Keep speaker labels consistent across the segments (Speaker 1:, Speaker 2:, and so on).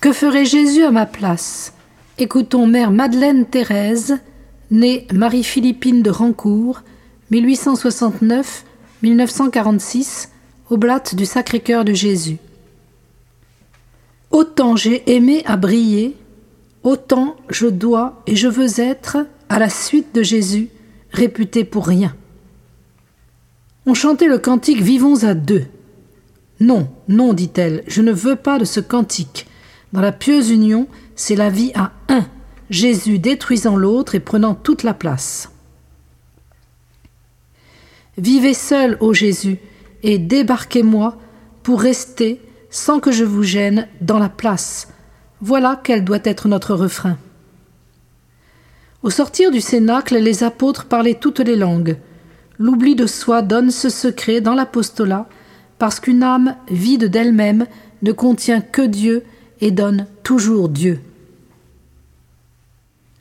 Speaker 1: Que ferait Jésus à ma place? Écoutons Mère Madeleine Thérèse, née Marie-Philippine de Rancourt, 1869-1946, oblate du Sacré-Cœur de Jésus. Autant j'ai aimé à briller, autant je dois et je veux être, à la suite de Jésus, réputé pour rien. On chantait le cantique Vivons à deux. Non, non, dit-elle, je ne veux pas de ce cantique. Dans la pieuse union, c'est la vie à un, Jésus détruisant l'autre et prenant toute la place. Vivez seul, ô Jésus, et débarquez-moi pour rester, sans que je vous gêne, dans la place. Voilà quel doit être notre refrain. Au sortir du cénacle, les apôtres parlaient toutes les langues. L'oubli de soi donne ce secret dans l'apostolat, parce qu'une âme vide d'elle-même ne contient que Dieu et donne toujours Dieu.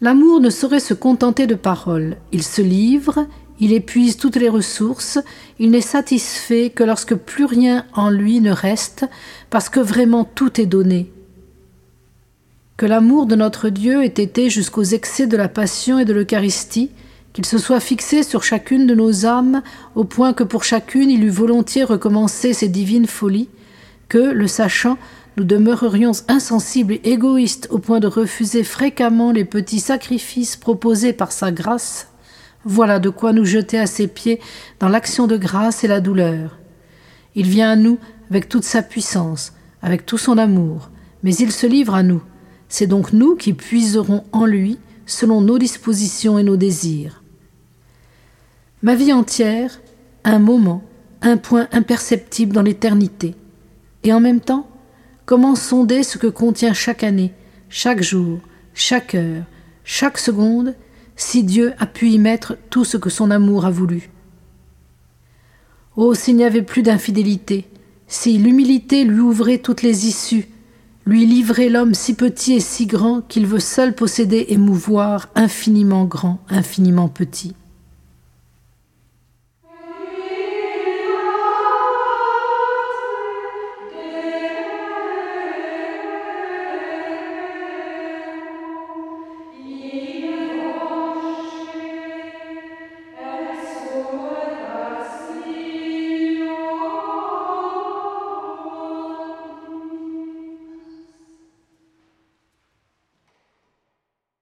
Speaker 1: L'amour ne saurait se contenter de paroles. Il se livre, il épuise toutes les ressources, il n'est satisfait que lorsque plus rien en lui ne reste, parce que vraiment tout est donné. Que l'amour de notre Dieu ait été jusqu'aux excès de la passion et de l'Eucharistie, qu'il se soit fixé sur chacune de nos âmes, au point que pour chacune il eût volontiers recommencé ses divines folies, que, le sachant, nous demeurerions insensibles et égoïstes au point de refuser fréquemment les petits sacrifices proposés par sa grâce, voilà de quoi nous jeter à ses pieds dans l'action de grâce et la douleur. Il vient à nous avec toute sa puissance, avec tout son amour, mais il se livre à nous. C'est donc nous qui puiserons en lui selon nos dispositions et nos désirs. Ma vie entière, un moment, un point imperceptible dans l'éternité. Et en même temps, comment sonder ce que contient chaque année, chaque jour, chaque heure, chaque seconde, si Dieu a pu y mettre tout ce que son amour a voulu? Oh, s'il n'y avait plus d'infidélité, si l'humilité lui ouvrait toutes les issues, lui livrait l'homme si petit et si grand qu'il veut seul posséder et mouvoir infiniment grand, infiniment petit.